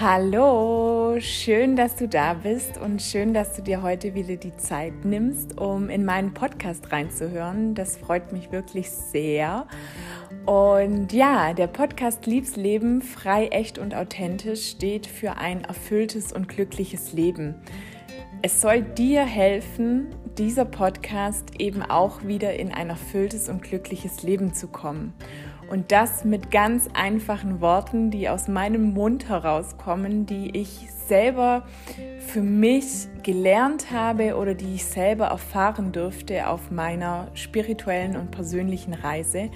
Hallo, schön, dass du da bist und schön, dass du dir heute wieder die Zeit nimmst, um in meinen Podcast reinzuhören. Das freut mich wirklich sehr. Und ja, der Podcast Liebs Leben, frei, echt und authentisch steht für ein erfülltes und glückliches Leben. Es soll dir helfen, dieser Podcast eben auch wieder in ein erfülltes und glückliches Leben zu kommen. Und das mit ganz einfachen Worten, die aus meinem Mund herauskommen, die ich selber für mich gelernt habe oder die ich selber erfahren durfte auf meiner spirituellen und persönlichen Reise.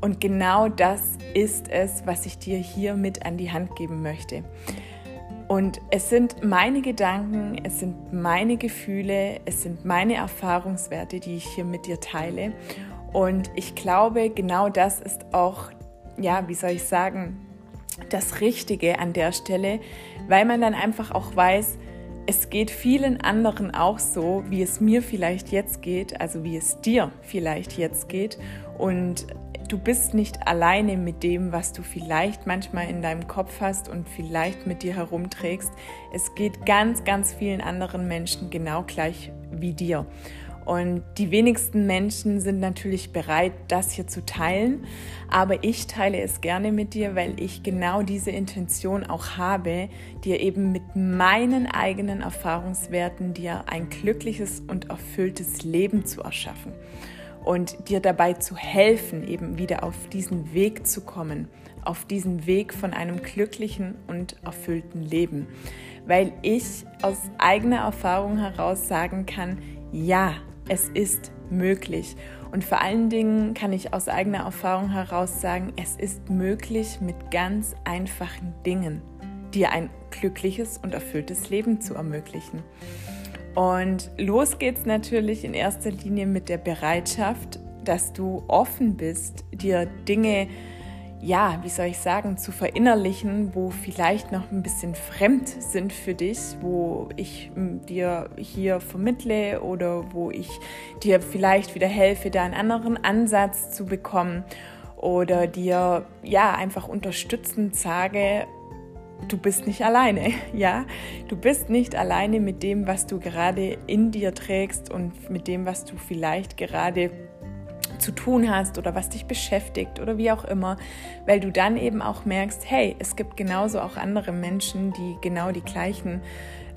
Und genau das ist es, was ich dir hier mit an die Hand geben möchte. Und es sind meine Gedanken, es sind meine Gefühle, es sind meine Erfahrungswerte, die ich hier mit dir teile. Und ich glaube, genau das ist auch, ja, wie soll ich sagen, das Richtige an der Stelle, weil man dann einfach auch weiß, es geht vielen anderen auch so, wie es mir vielleicht jetzt geht, also wie es dir vielleicht jetzt geht. Und du bist nicht alleine mit dem, was du vielleicht manchmal in deinem Kopf hast und vielleicht mit dir herumträgst. Es geht ganz, ganz vielen anderen Menschen genau gleich wie dir. Und die wenigsten Menschen sind natürlich bereit, das hier zu teilen. Aber ich teile es gerne mit dir, weil ich genau diese Intention auch habe, dir eben mit meinen eigenen Erfahrungswerten dir ein glückliches und erfülltes Leben zu erschaffen. Und dir dabei zu helfen, eben wieder auf diesen Weg zu kommen, auf diesen Weg von einem glücklichen und erfüllten Leben. Weil ich aus eigener Erfahrung heraus sagen kann, ja, es ist möglich. Und vor allen Dingen kann ich aus eigener Erfahrung heraus sagen, es ist möglich mit ganz einfachen Dingen, dir ein glückliches und erfülltes Leben zu ermöglichen. Und los geht's natürlich in erster Linie mit der Bereitschaft, dass du offen bist, dir Dinge zu ja, wie soll ich sagen, zu verinnerlichen, wo vielleicht noch ein bisschen fremd sind für dich, wo ich hm, dir hier vermittle oder wo ich dir vielleicht wieder helfe, da einen anderen Ansatz zu bekommen oder dir ja einfach unterstützend sage, du bist nicht alleine, ja? Du bist nicht alleine mit dem, was du gerade in dir trägst und mit dem, was du vielleicht gerade zu tun hast oder was dich beschäftigt oder wie auch immer, weil du dann eben auch merkst, hey, es gibt genauso auch andere Menschen, die genau die gleichen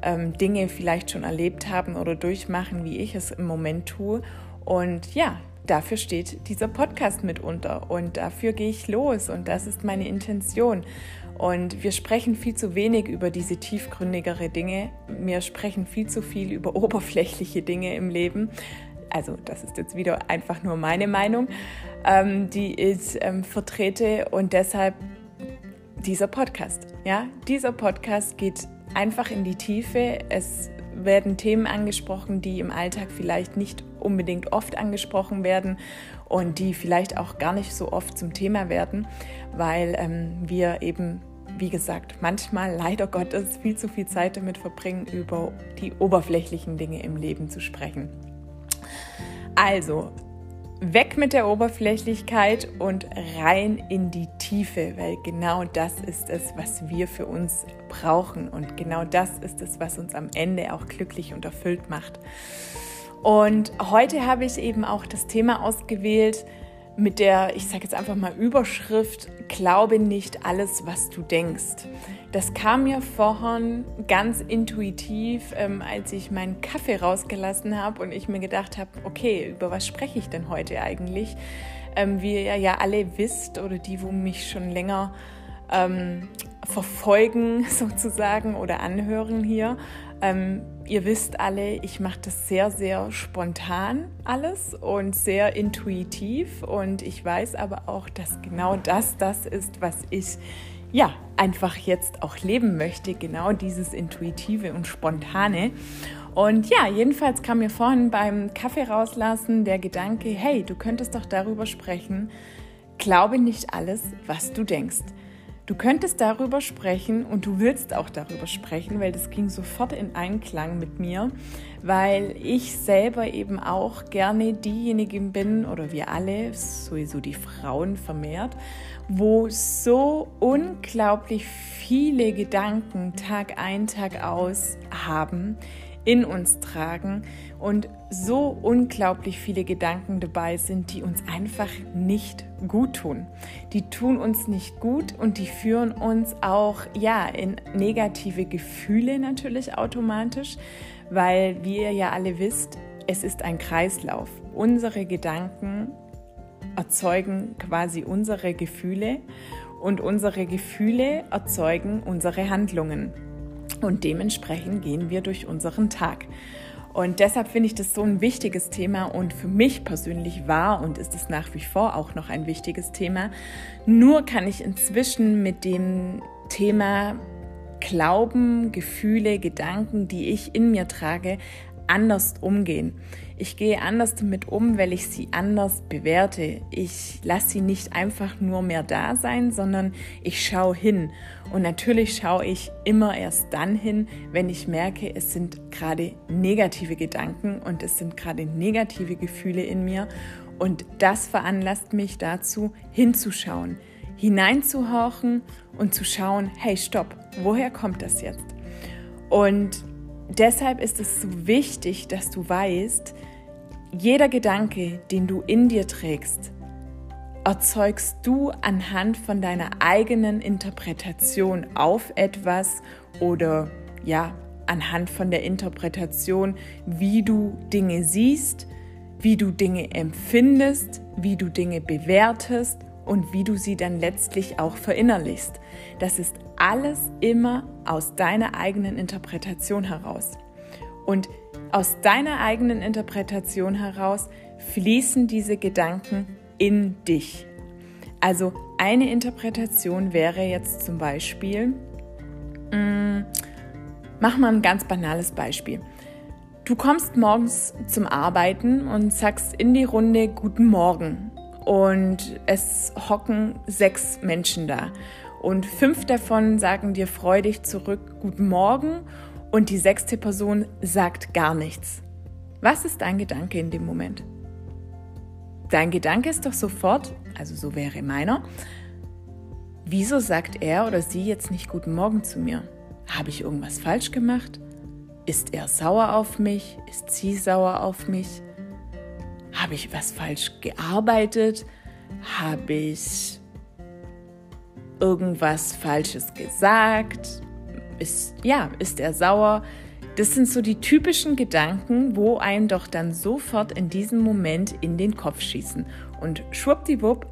ähm, Dinge vielleicht schon erlebt haben oder durchmachen, wie ich es im Moment tue. Und ja, dafür steht dieser Podcast mitunter und dafür gehe ich los und das ist meine Intention. Und wir sprechen viel zu wenig über diese tiefgründigere Dinge. Wir sprechen viel zu viel über oberflächliche Dinge im Leben, also das ist jetzt wieder einfach nur meine Meinung, ähm, die ich ähm, vertrete und deshalb dieser Podcast. Ja, dieser Podcast geht einfach in die Tiefe. Es werden Themen angesprochen, die im Alltag vielleicht nicht unbedingt oft angesprochen werden und die vielleicht auch gar nicht so oft zum Thema werden, weil ähm, wir eben, wie gesagt, manchmal leider Gottes viel zu viel Zeit damit verbringen, über die oberflächlichen Dinge im Leben zu sprechen. Also, weg mit der Oberflächlichkeit und rein in die Tiefe, weil genau das ist es, was wir für uns brauchen und genau das ist es, was uns am Ende auch glücklich und erfüllt macht. Und heute habe ich eben auch das Thema ausgewählt mit der, ich sage jetzt einfach mal Überschrift, glaube nicht alles, was du denkst. Das kam mir vorhin ganz intuitiv, ähm, als ich meinen Kaffee rausgelassen habe und ich mir gedacht habe, okay, über was spreche ich denn heute eigentlich? Ähm, wie ihr ja alle wisst oder die, wo mich schon länger ähm, verfolgen sozusagen oder anhören hier, ähm, ihr wisst alle, ich mache das sehr, sehr spontan alles und sehr intuitiv und ich weiß aber auch, dass genau das das ist, was ich ja, einfach jetzt auch leben möchte, genau dieses Intuitive und Spontane. Und ja, jedenfalls kam mir vorhin beim Kaffee rauslassen der Gedanke, hey, du könntest doch darüber sprechen, glaube nicht alles, was du denkst. Du könntest darüber sprechen und du willst auch darüber sprechen, weil das ging sofort in Einklang mit mir, weil ich selber eben auch gerne diejenige bin oder wir alle, sowieso die Frauen vermehrt, wo so unglaublich viele Gedanken Tag ein, Tag aus haben, in uns tragen und so unglaublich viele Gedanken dabei sind, die uns einfach nicht gut tun. Die tun uns nicht gut und die führen uns auch ja in negative Gefühle natürlich automatisch, weil wie ihr ja alle wisst, es ist ein Kreislauf. Unsere Gedanken erzeugen quasi unsere Gefühle und unsere Gefühle erzeugen unsere Handlungen. Und dementsprechend gehen wir durch unseren Tag. Und deshalb finde ich das so ein wichtiges Thema und für mich persönlich war und ist es nach wie vor auch noch ein wichtiges Thema. Nur kann ich inzwischen mit dem Thema Glauben, Gefühle, Gedanken, die ich in mir trage, anders umgehen. Ich gehe anders damit um, weil ich sie anders bewerte. Ich lasse sie nicht einfach nur mehr da sein, sondern ich schaue hin. Und natürlich schaue ich immer erst dann hin, wenn ich merke, es sind gerade negative Gedanken und es sind gerade negative Gefühle in mir. Und das veranlasst mich dazu, hinzuschauen, hineinzuhorchen und zu schauen, hey, stopp, woher kommt das jetzt? Und deshalb ist es so wichtig, dass du weißt, jeder Gedanke, den du in dir trägst, erzeugst du anhand von deiner eigenen Interpretation auf etwas oder ja, anhand von der Interpretation, wie du Dinge siehst, wie du Dinge empfindest, wie du Dinge bewertest und wie du sie dann letztlich auch verinnerlichst. Das ist alles immer aus deiner eigenen Interpretation heraus. Und aus deiner eigenen Interpretation heraus fließen diese Gedanken in dich. Also eine Interpretation wäre jetzt zum Beispiel, mh, mm, mach mal ein ganz banales Beispiel. Du kommst morgens zum Arbeiten und sagst in die Runde Guten Morgen und es hocken sechs Menschen da. Und fünf davon sagen dir freudig zurück Guten Morgen und die sechste Person sagt gar nichts. Was ist dein Gedanke in dem Moment? Dein Gedanke ist doch sofort, also so wäre meiner, wieso sagt er oder sie jetzt nicht Guten Morgen zu mir? Habe ich irgendwas falsch gemacht? Ist er sauer auf mich? Ist sie sauer auf mich? Habe ich was falsch gearbeitet? Habe ich irgendwas Falsches gesagt? Ist, ja, ist er sauer? Das sind so die typischen Gedanken, wo einem doch dann sofort in diesem Moment in den Kopf schießen. Und schwuppdiwupp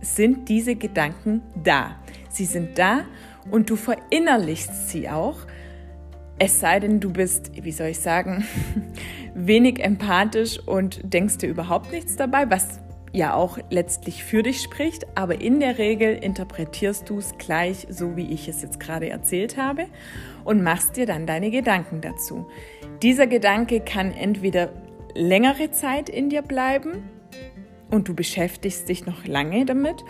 sind diese Gedanken da. Sie sind da und du verinnerlichst sie auch. Es sei denn, du bist, wie soll ich sagen, wenig empathisch und denkst dir überhaupt nichts dabei, was ja auch letztlich für dich spricht, aber in der Regel interpretierst du es gleich so, wie ich es jetzt gerade erzählt habe und machst dir dann deine Gedanken dazu. Dieser Gedanke kann entweder längere Zeit in dir bleiben und du beschäftigst dich noch lange damit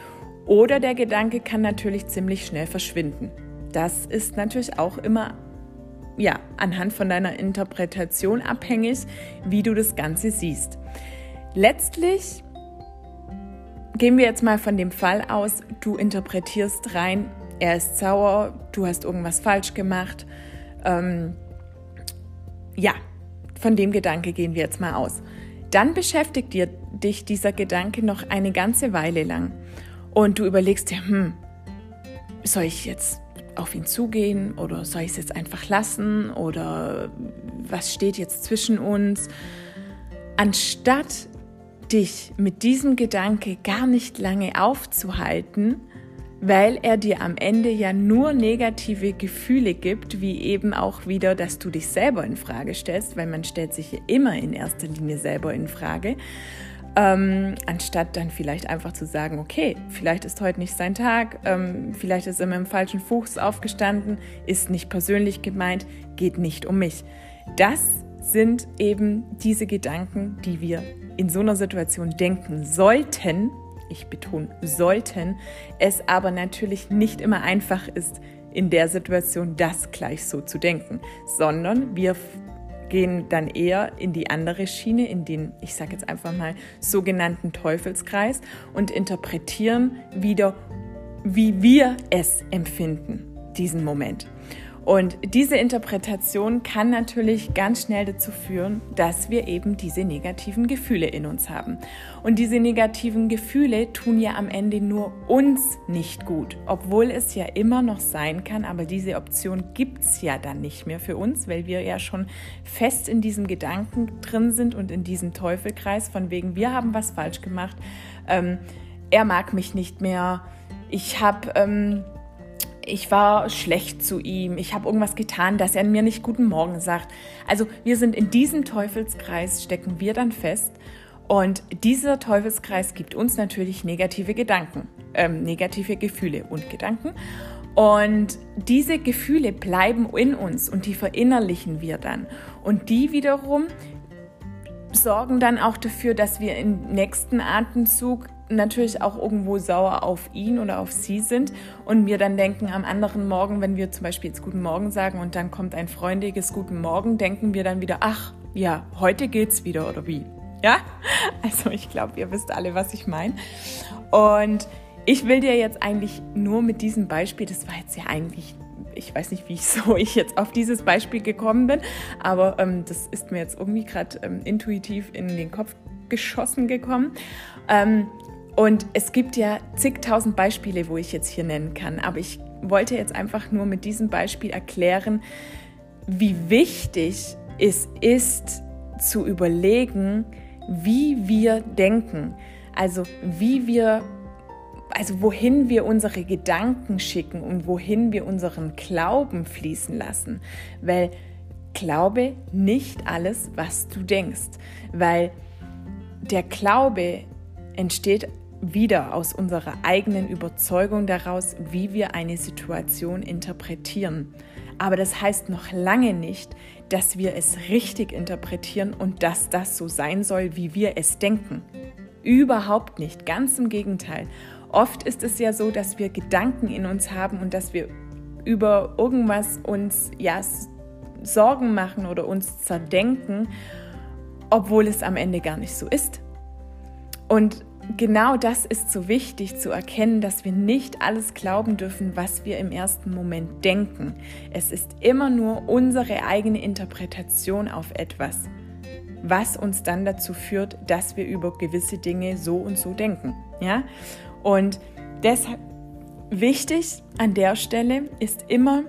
oder der Gedanke kann natürlich ziemlich schnell verschwinden. Das ist natürlich auch immer ja, anhand von deiner Interpretation abhängig, wie du das Ganze siehst. Letztlich gehen wir jetzt mal von dem Fall aus, du interpretierst rein, er ist sauer, du hast irgendwas falsch gemacht. Ähm, ja, von dem Gedanke gehen wir jetzt mal aus. Dann beschäftigt dir, dich dieser Gedanke noch eine ganze Weile lang und du überlegst dir, hm, soll ich jetzt auf ihn zugehen oder soll ich es jetzt einfach lassen oder was steht jetzt zwischen uns? Anstatt dich mit diesem Gedanke gar nicht lange aufzuhalten, weil er dir am Ende ja nur negative Gefühle gibt, wie eben auch wieder, dass du dich selber in Frage stellst, weil man stellt sich ja immer in erster Linie selber in Frage, ähm, anstatt dann vielleicht einfach zu sagen, okay, vielleicht ist heute nicht sein Tag, ähm, vielleicht ist er mit dem falschen Fuß aufgestanden, ist nicht persönlich gemeint, geht nicht um mich. Das sind eben diese Gedanken, die wir in so einer Situation denken sollten, ich betone sollten, es aber natürlich nicht immer einfach ist, in der Situation das gleich so zu denken, sondern wir gehen dann eher in die andere Schiene, in den, ich sage jetzt einfach mal, sogenannten Teufelskreis und interpretieren wieder, wie wir es empfinden. diesen Moment. Und diese Interpretation kann natürlich ganz schnell dazu führen, dass wir eben diese negativen Gefühle in uns haben. Und diese negativen Gefühle tun ja am Ende nur uns nicht gut, obwohl es ja immer noch sein kann, aber diese Option gibt es ja dann nicht mehr für uns, weil wir ja schon fest in diesem Gedanken drin sind und in diesem Teufelkreis von wegen, wir haben was falsch gemacht, ähm, er mag mich nicht mehr, ich habe... Ähm, ich war schlecht zu ihm, ich habe irgendwas getan, dass er mir nicht guten Morgen sagt. Also wir sind in diesem Teufelskreis, stecken wir dann fest. Und dieser Teufelskreis gibt uns natürlich negative Gedanken, ähm, negative Gefühle und Gedanken. Und diese Gefühle bleiben in uns und die verinnerlichen wir dann. Und die wiederum sorgen dann auch dafür, dass wir im nächsten Atemzug natürlich auch irgendwo sauer auf ihn oder auf sie sind und mir dann denken, am anderen Morgen, wenn wir zum Beispiel jetzt Guten Morgen sagen und dann kommt ein freundliches Guten Morgen, denken wir dann wieder, ach ja, heute geht's wieder oder wie? Ja, also ich glaube, ihr wisst alle, was ich meine. Und ich will dir jetzt eigentlich nur mit diesem Beispiel, das war jetzt ja eigentlich ich weiß nicht, wie ich so ich jetzt auf dieses Beispiel gekommen bin, aber ähm, das ist mir jetzt irgendwie gerade ähm, intuitiv in den Kopf geschossen gekommen. Ähm, und es gibt ja zigtausend Beispiele, wo ich jetzt hier nennen kann, aber ich wollte jetzt einfach nur mit diesem Beispiel erklären, wie wichtig es ist zu überlegen, wie wir denken, also wie wir also wohin wir unsere Gedanken schicken und wohin wir unseren Glauben fließen lassen, weil glaube nicht alles, was du denkst, weil der Glaube entsteht wieder aus unserer eigenen Überzeugung daraus, wie wir eine Situation interpretieren. Aber das heißt noch lange nicht, dass wir es richtig interpretieren und dass das so sein soll, wie wir es denken. Überhaupt nicht, ganz im Gegenteil. Oft ist es ja so, dass wir Gedanken in uns haben und dass wir über irgendwas uns ja Sorgen machen oder uns zerdenken, obwohl es am Ende gar nicht so ist. Und genau das ist so wichtig zu erkennen, dass wir nicht alles glauben dürfen, was wir im ersten Moment denken. Es ist immer nur unsere eigene Interpretation auf etwas, was uns dann dazu führt, dass wir über gewisse Dinge so und so denken. Ja? Und deshalb wichtig an der Stelle ist immer,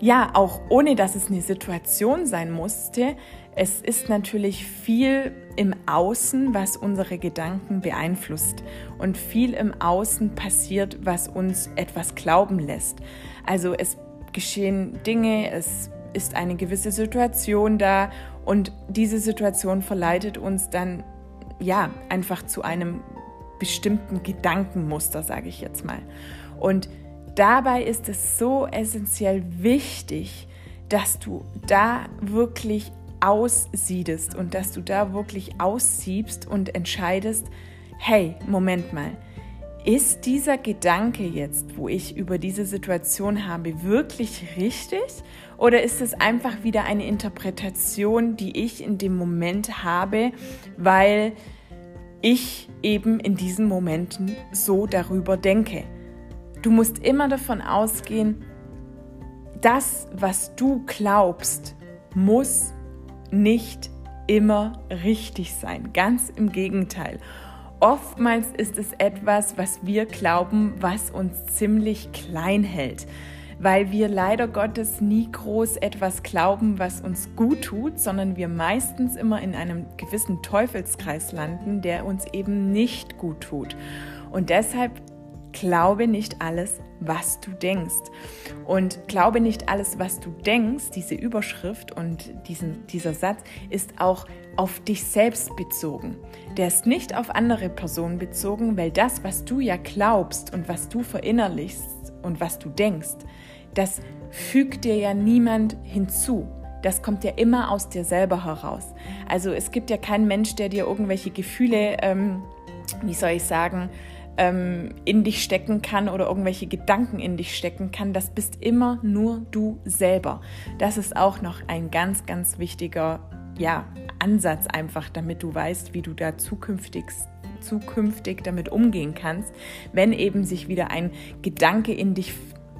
ja, auch ohne dass es eine Situation sein musste, es ist natürlich viel im Außen, was unsere Gedanken beeinflusst und viel im Außen passiert, was uns etwas glauben lässt. Also es geschehen Dinge, es ist eine gewisse Situation da und diese Situation verleitet uns dann ja einfach zu einem bestimmten Gedankenmuster, sage ich jetzt mal. Und dabei ist es so essentiell wichtig, dass du da wirklich aussiedest und dass du da wirklich aussiebst und entscheidest, hey, Moment mal, ist dieser Gedanke jetzt, wo ich über diese Situation habe, wirklich richtig? Oder ist es einfach wieder eine Interpretation, die ich in dem Moment habe, weil ich eben in diesen Momenten so darüber denke. Du musst immer davon ausgehen, das, was du glaubst, muss nicht immer richtig sein. Ganz im Gegenteil. Oftmals ist es etwas, was wir glauben, was uns ziemlich klein hält weil wir leider Gottes nie groß etwas glauben, was uns gut tut, sondern wir meistens immer in einem gewissen Teufelskreis landen, der uns eben nicht gut tut. Und deshalb glaube nicht alles, was du denkst. Und glaube nicht alles, was du denkst, diese Überschrift und diesen, dieser Satz ist auch auf dich selbst bezogen. Der ist nicht auf andere Personen bezogen, weil das, was du ja glaubst und was du verinnerlichst und was du denkst, das fügt dir ja niemand hinzu. Das kommt ja immer aus dir selber heraus. Also es gibt ja keinen Mensch, der dir irgendwelche Gefühle, ähm, wie soll ich sagen, ähm, in dich stecken kann oder irgendwelche Gedanken in dich stecken kann. Das bist immer nur du selber. Das ist auch noch ein ganz, ganz wichtiger ja, Ansatz einfach, damit du weißt, wie du da zukünftig zukünftig damit umgehen kannst, wenn eben sich wieder ein Gedanke in dich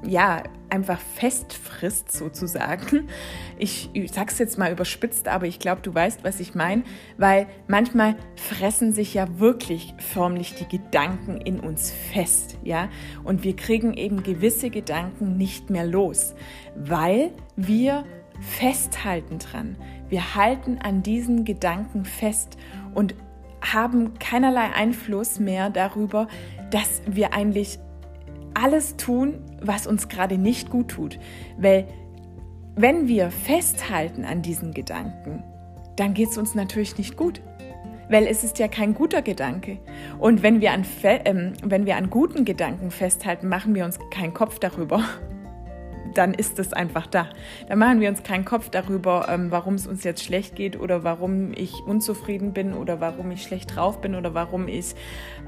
ja, einfach festfrisst sozusagen. Ich, ich sag's jetzt mal überspitzt, aber ich glaube, du weißt, was ich meine, weil manchmal fressen sich ja wirklich förmlich die Gedanken in uns fest, ja? Und wir kriegen eben gewisse Gedanken nicht mehr los, weil wir festhalten dran. Wir halten an diesen Gedanken fest und haben keinerlei Einfluss mehr darüber, dass wir eigentlich alles tun, was uns gerade nicht gut tut. Weil wenn wir festhalten an diesen Gedanken, dann geht es uns natürlich nicht gut. Weil es ist ja kein guter Gedanke. Und wenn wir, an, äh, wenn wir an guten Gedanken festhalten, machen wir uns keinen Kopf darüber, dann ist es einfach da. Da machen wir uns keinen Kopf darüber, ähm, warum es uns jetzt schlecht geht oder warum ich unzufrieden bin oder warum ich schlecht drauf bin oder warum ich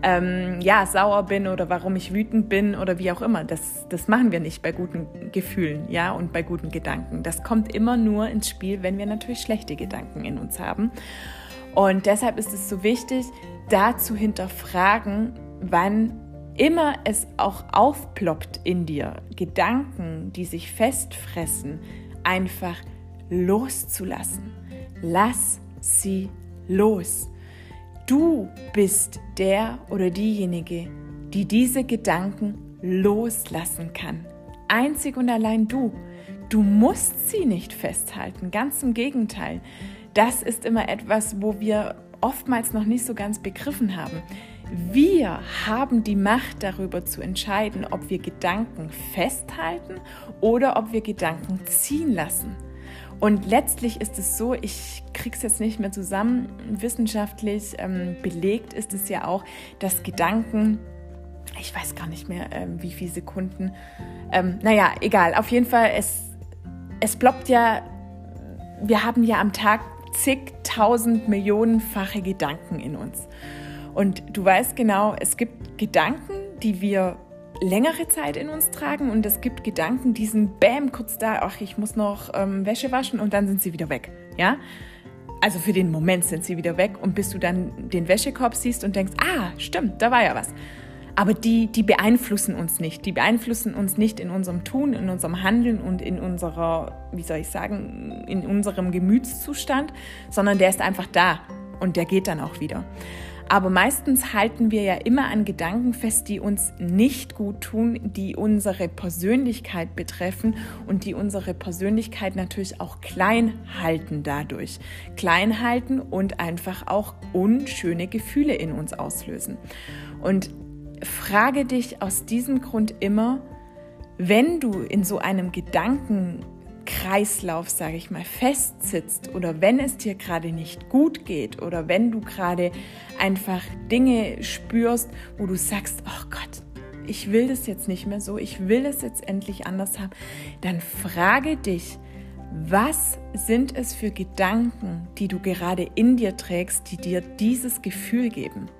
ähm, ja, sauer bin oder warum ich wütend bin oder wie auch immer. Das, das machen wir nicht bei guten Gefühlen ja, und bei guten Gedanken. Das kommt immer nur ins Spiel, wenn wir natürlich schlechte Gedanken in uns haben. Und deshalb ist es so wichtig, da zu hinterfragen, wann immer es auch aufploppt in dir, Gedanken, die sich festfressen, einfach loszulassen. Lass sie los. Du bist der oder diejenige, die diese Gedanken loslassen kann. Einzig und allein du. Du musst sie nicht festhalten, ganz im Gegenteil. Das ist immer etwas, wo wir oftmals noch nicht so ganz begriffen haben. Wir haben die Macht darüber zu entscheiden, ob wir Gedanken festhalten oder ob wir Gedanken ziehen lassen. Und letztlich ist es so, ich kriege es jetzt nicht mehr zusammen, wissenschaftlich ähm, belegt ist es ja auch, dass Gedanken, ich weiß gar nicht mehr, ähm, wie viele Sekunden, ähm, naja, egal, auf jeden Fall, es, es ploppt ja, wir haben ja am Tag zigtausend Millionenfache Gedanken in uns. Und du weißt genau, es gibt Gedanken, die wir längere Zeit in uns tragen und es gibt Gedanken, die sind bäm kurz da, ach, ich muss noch ähm, Wäsche waschen und dann sind sie wieder weg. Ja? Also für den Moment sind sie wieder weg und bis du dann den Wäschekorb siehst und denkst, ah, stimmt, da war ja was. Aber die, die beeinflussen uns nicht. Die beeinflussen uns nicht in unserem Tun, in unserem Handeln und in unserer, wie soll ich sagen, in unserem Gemütszustand, sondern der ist einfach da und der geht dann auch wieder. Aber meistens halten wir ja immer an Gedanken fest, die uns nicht gut tun, die unsere Persönlichkeit betreffen und die unsere Persönlichkeit natürlich auch klein halten dadurch. Klein halten und einfach auch unschöne Gefühle in uns auslösen. Und frage dich aus diesem Grund immer, wenn du in so einem Gedanken Kreislauf, sage ich mal, festsitzt oder wenn es dir gerade nicht gut geht oder wenn du gerade einfach Dinge spürst, wo du sagst, oh Gott, ich will das jetzt nicht mehr so, ich will es jetzt endlich anders haben, dann frage dich, was sind es für Gedanken, die du gerade in dir trägst, die dir dieses Gefühl geben?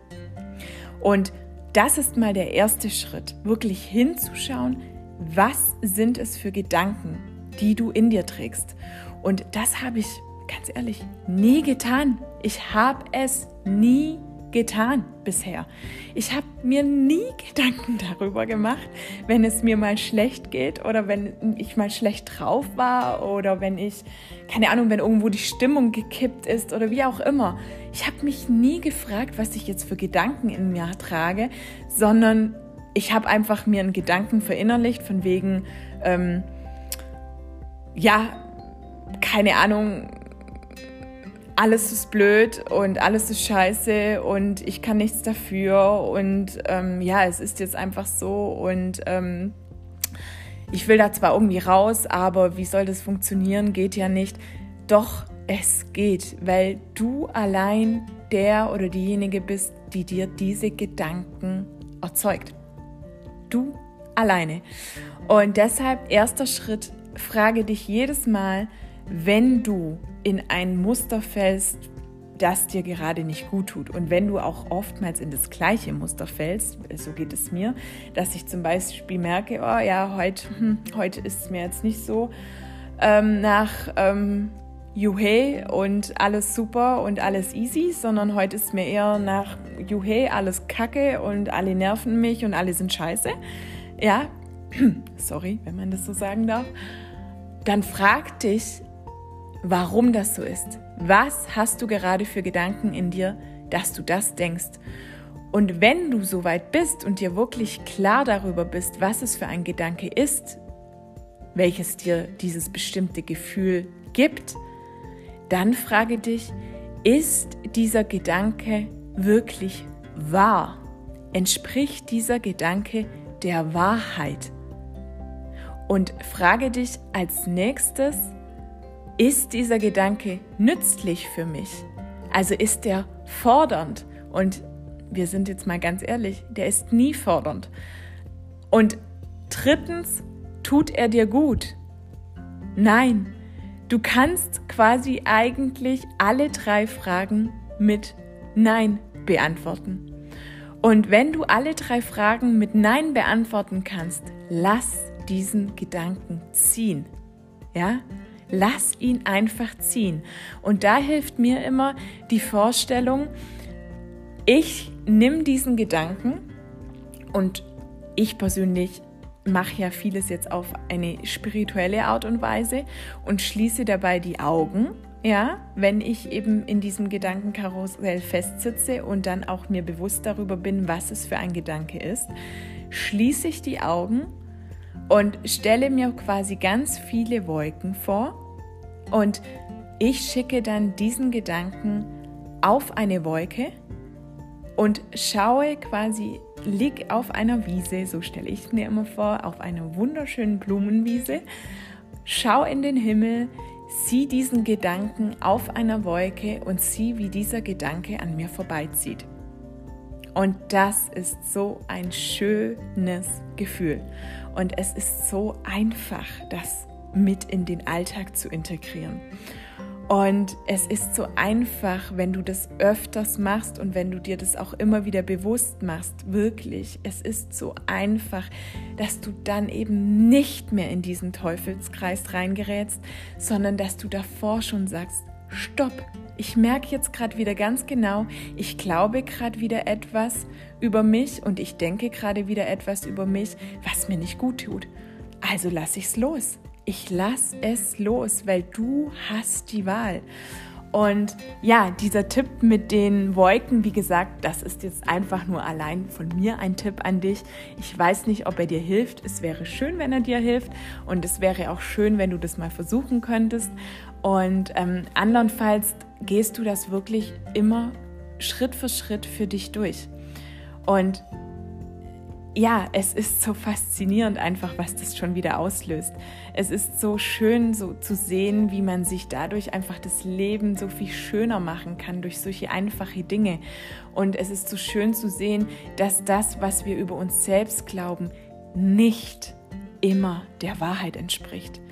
Und das ist mal der erste Schritt, wirklich hinzuschauen, was sind es für Gedanken, die du in dir trägst. Und das habe ich, ganz ehrlich, nie getan. Ich habe es nie getan bisher. Ich habe mir nie Gedanken darüber gemacht, wenn es mir mal schlecht geht oder wenn ich mal schlecht drauf war oder wenn ich, keine Ahnung, wenn irgendwo die Stimmung gekippt ist oder wie auch immer. Ich habe mich nie gefragt, was ich jetzt für Gedanken in mir trage, sondern ich habe einfach mir einen Gedanken verinnerlicht von wegen, ähm, ja, keine Ahnung, alles ist blöd und alles ist scheiße und ich kann nichts dafür und ähm, ja, es ist jetzt einfach so und ähm, ich will da zwar irgendwie raus, aber wie soll das funktionieren? Geht ja nicht. Doch, es geht, weil du allein der oder diejenige bist, die dir diese Gedanken erzeugt. Du alleine. Und deshalb erster Schritt, frage dich jedes Mal, wenn du in ein Muster fällst, das dir gerade nicht gut tut. Und wenn du auch oftmals in das gleiche Muster fällst, so geht es mir, dass ich zum Beispiel merke, oh ja, heute, hm, heute ist es mir jetzt nicht so ähm, nach ähm, Juhe und alles super und alles easy, sondern heute ist mir eher nach Juhe alles kacke und alle nerven mich und alle sind scheiße. Ja, sorry, wenn man das so sagen darf, dann frag dich, warum das so ist. Was hast du gerade für Gedanken in dir, dass du das denkst? Und wenn du so weit bist und dir wirklich klar darüber bist, was es für ein Gedanke ist, welches dir dieses bestimmte Gefühl gibt, dann frage dich, ist dieser Gedanke wirklich wahr? Entspricht dieser Gedanke der Wahrheit? Und frage dich als nächstes, ist dieser Gedanke nützlich für mich? Also ist der fordernd? Und wir sind jetzt mal ganz ehrlich, der ist nie fordernd. Und drittens, tut er dir gut? Nein, du kannst quasi eigentlich alle drei Fragen mit Nein beantworten. Und wenn du alle drei Fragen mit Nein beantworten kannst, lass diesen Gedanken ziehen. Ja? Lass ihn einfach ziehen. Und da hilft mir immer die Vorstellung, ich nehme diesen Gedanken und ich persönlich mache ja vieles jetzt auf eine spirituelle Art und Weise und schließe dabei die Augen, ja, wenn ich eben in diesem Gedankenkarussell festsitze und dann auch mir bewusst darüber bin, was es für ein Gedanke ist, schließe ich die Augen und stelle mir quasi ganz viele Wolken vor und ich schicke dann diesen Gedanken auf eine Wolke und schaue quasi, lieg auf einer Wiese, so stelle ich mir immer vor, auf einer wunderschönen Blumenwiese, schau in den Himmel, sieh diesen Gedanken auf einer Wolke und sieh, wie dieser Gedanke an mir vorbeizieht. Und das ist so ein schönes Gefühl. Und es ist so einfach, das mit in den Alltag zu integrieren. Und es ist so einfach, wenn du das öfters machst und wenn du dir das auch immer wieder bewusst machst, wirklich. Es ist so einfach, dass du dann eben nicht mehr in diesen Teufelskreis reingerätst, sondern dass du davor schon sagst, stopp, ich merke jetzt gerade wieder ganz genau, ich glaube gerade wieder etwas über mich und ich denke gerade wieder etwas über mich, was mir nicht gut tut. Also lasse ich es los ich lasse es los, weil du hast die Wahl. Und ja, dieser Tipp mit den Wolken, wie gesagt, das ist jetzt einfach nur allein von mir ein Tipp an dich. Ich weiß nicht, ob er dir hilft. Es wäre schön, wenn er dir hilft. Und es wäre auch schön, wenn du das mal versuchen könntest. Und ähm, andernfalls gehst du das wirklich immer Schritt für Schritt für dich durch. Und ja, es ist so faszinierend einfach, was das schon wieder auslöst. Es ist so schön, so zu sehen, wie man sich dadurch einfach das Leben so viel schöner machen kann durch solche einfache Dinge. Und es ist so schön zu sehen, dass das, was wir über uns selbst glauben, nicht immer der Wahrheit entspricht.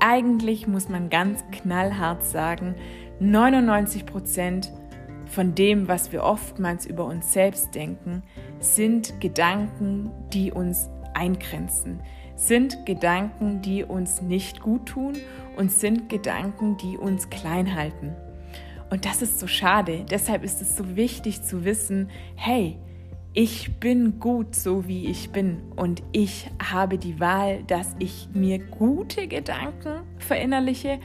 Eigentlich muss man ganz knallhart sagen, 99 Prozent von dem, was wir oftmals über uns selbst denken, sind Gedanken, die uns eingrenzen, sind Gedanken, die uns nicht gut tun und sind Gedanken, die uns klein halten. Und das ist so schade. Deshalb ist es so wichtig zu wissen, hey, ich bin gut so wie ich bin und ich habe die Wahl, dass ich mir gute Gedanken verinnerliche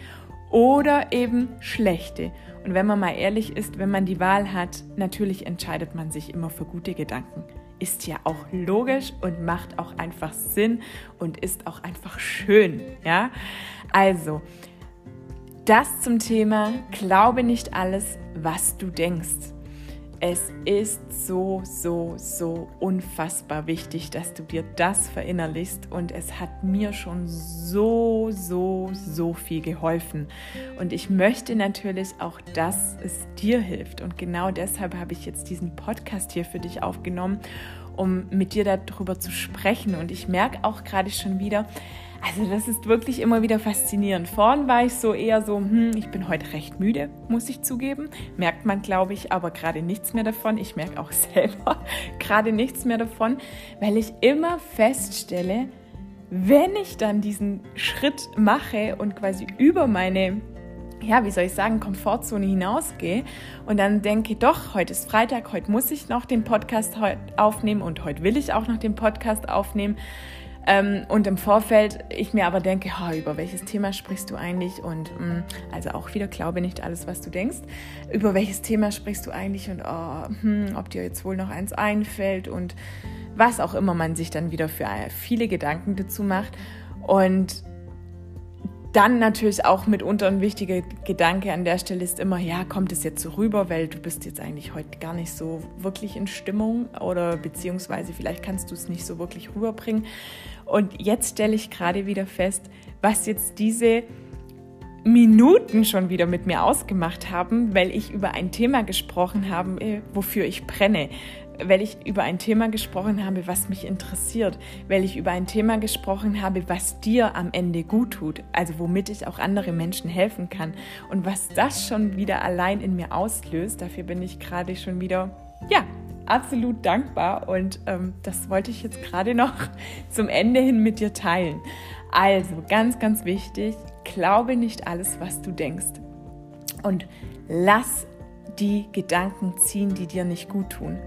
oder eben schlechte. Und wenn man mal ehrlich ist, wenn man die Wahl hat, natürlich entscheidet man sich immer für gute Gedanken. Ist ja auch logisch und macht auch einfach Sinn und ist auch einfach schön, ja? Also, das zum Thema Glaube nicht alles, was du denkst. Es ist so, so, so unfassbar wichtig, dass du dir das verinnerlichst und es hat mir schon so, so, so viel geholfen. Und ich möchte natürlich auch, dass es dir hilft und genau deshalb habe ich jetzt diesen Podcast hier für dich aufgenommen, um mit dir darüber zu sprechen. Und ich merke auch gerade schon wieder, also das ist wirklich immer wieder faszinierend. Vorhin war ich so eher so, hm, ich bin heute recht müde, muss ich zugeben. Merkt man, glaube ich, aber gerade nichts mehr davon. Ich merke auch selber gerade nichts mehr davon, weil ich immer feststelle, wenn ich dann diesen Schritt mache und quasi über meine ja, wie soll ich sagen, Komfortzone hinausgehe und dann denke, doch, heute ist Freitag, heute muss ich noch den Podcast aufnehmen und heute will ich auch noch den Podcast aufnehmen, Ähm, und im Vorfeld ich mir aber denke, oh, über welches Thema sprichst du eigentlich? Und mh, mm, also auch wieder glaube nicht alles, was du denkst. Über welches Thema sprichst du eigentlich? Und oh, hm, ob dir jetzt wohl noch eins einfällt und was auch immer man sich dann wieder für viele Gedanken dazu macht. Und dann natürlich auch mitunter ein wichtiger Gedanke an der Stelle ist immer, ja, kommt es jetzt so rüber, weil du bist jetzt eigentlich heute gar nicht so wirklich in Stimmung oder beziehungsweise vielleicht kannst du es nicht so wirklich rüberbringen. Und jetzt stelle ich gerade wieder fest, was jetzt diese Minuten schon wieder mit mir ausgemacht haben, weil ich über ein Thema gesprochen habe, äh, wofür ich brenne. Weil ich über ein Thema gesprochen habe, was mich interessiert, weil ich über ein Thema gesprochen habe, was dir am Ende gut tut, also womit ich auch andere Menschen helfen kann. Und was das schon wieder allein in mir auslöst, dafür bin ich gerade schon wieder, ja, absolut dankbar. Und ähm, das wollte ich jetzt gerade noch zum Ende hin mit dir teilen. Also, ganz, ganz wichtig, glaube nicht alles, was du denkst. Und lass die Gedanken ziehen, die dir nicht gut tun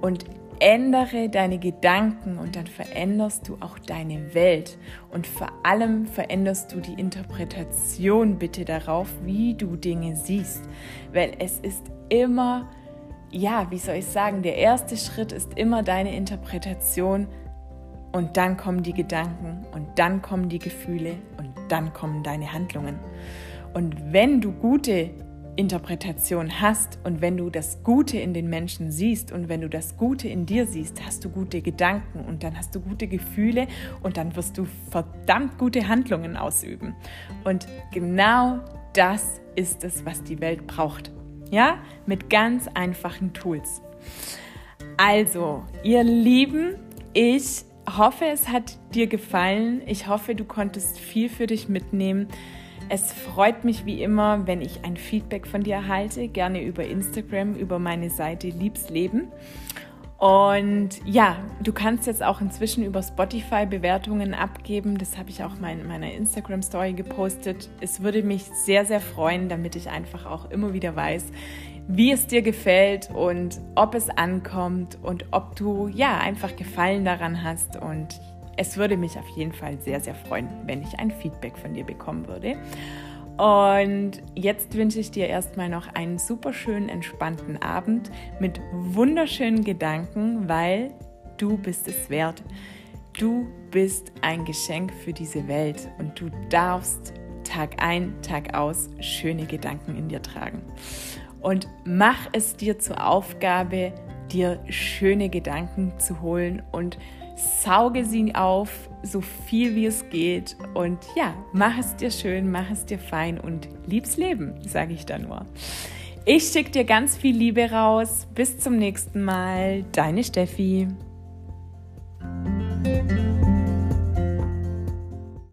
und ändere deine Gedanken und dann veränderst du auch deine Welt und vor allem veränderst du die Interpretation bitte darauf, wie du Dinge siehst, weil es ist immer, ja, wie soll ich sagen, der erste Schritt ist immer deine Interpretation und dann kommen die Gedanken und dann kommen die Gefühle und dann kommen deine Handlungen. Und wenn du gute Interpretation hast und wenn du das Gute in den Menschen siehst und wenn du das Gute in dir siehst, hast du gute Gedanken und dann hast du gute Gefühle und dann wirst du verdammt gute Handlungen ausüben. Und genau das ist es, was die Welt braucht. Ja, mit ganz einfachen Tools. Also, ihr Lieben, ich hoffe, es hat dir gefallen. Ich hoffe, du konntest viel für dich mitnehmen. Es freut mich wie immer, wenn ich ein Feedback von dir erhalte, gerne über Instagram, über meine Seite Liebsleben. Und ja, du kannst jetzt auch inzwischen über Spotify Bewertungen abgeben. Das habe ich auch in meiner Instagram Story gepostet. Es würde mich sehr, sehr freuen, damit ich einfach auch immer wieder weiß, wie es dir gefällt und ob es ankommt und ob du ja einfach Gefallen daran hast. Und es würde mich auf jeden Fall sehr, sehr freuen, wenn ich ein Feedback von dir bekommen würde. Und jetzt wünsche ich dir erstmal noch einen super schönen, entspannten Abend mit wunderschönen Gedanken, weil du bist es wert. Du bist ein Geschenk für diese Welt und du darfst Tag ein, Tag aus schöne Gedanken in dir tragen. Und mach es dir zur Aufgabe, dir schöne Gedanken zu holen und sauge sie auf, so viel wie es geht. Und ja, mach es dir schön, mach es dir fein und liebs Leben, sage ich da nur. Ich schicke dir ganz viel Liebe raus. Bis zum nächsten Mal. Deine Steffi.